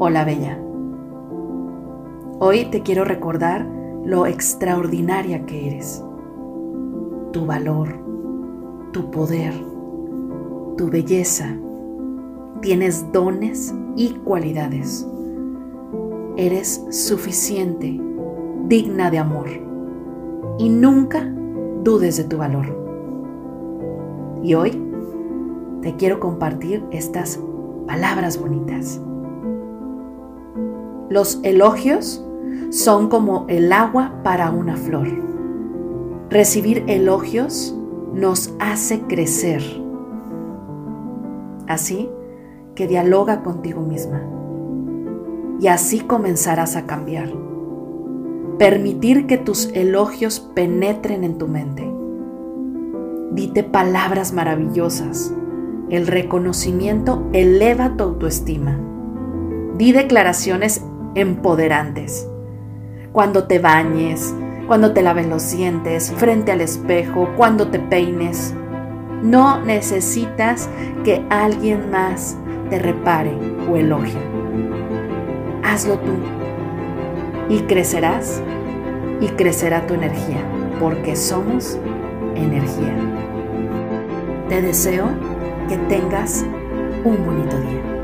Hola Bella. Hoy te quiero recordar lo extraordinaria que eres, tu valor, tu poder, tu belleza. Tienes dones y cualidades. Eres suficiente, digna de amor y nunca dudes de tu valor. Y hoy te quiero compartir estas palabras bonitas. Los elogios son como el agua para una flor. Recibir elogios nos hace crecer. Así que dialoga contigo misma. Y así comenzarás a cambiar. Permitir que tus elogios penetren en tu mente. Dite palabras maravillosas. El reconocimiento eleva tu autoestima. Di declaraciones empoderantes. Cuando te bañes, cuando te laves los dientes, frente al espejo, cuando te peines. No necesitas que alguien más te repare o elogie. Hazlo tú y crecerás y crecerá tu energía, porque somos energía. Te deseo que tengas un bonito día.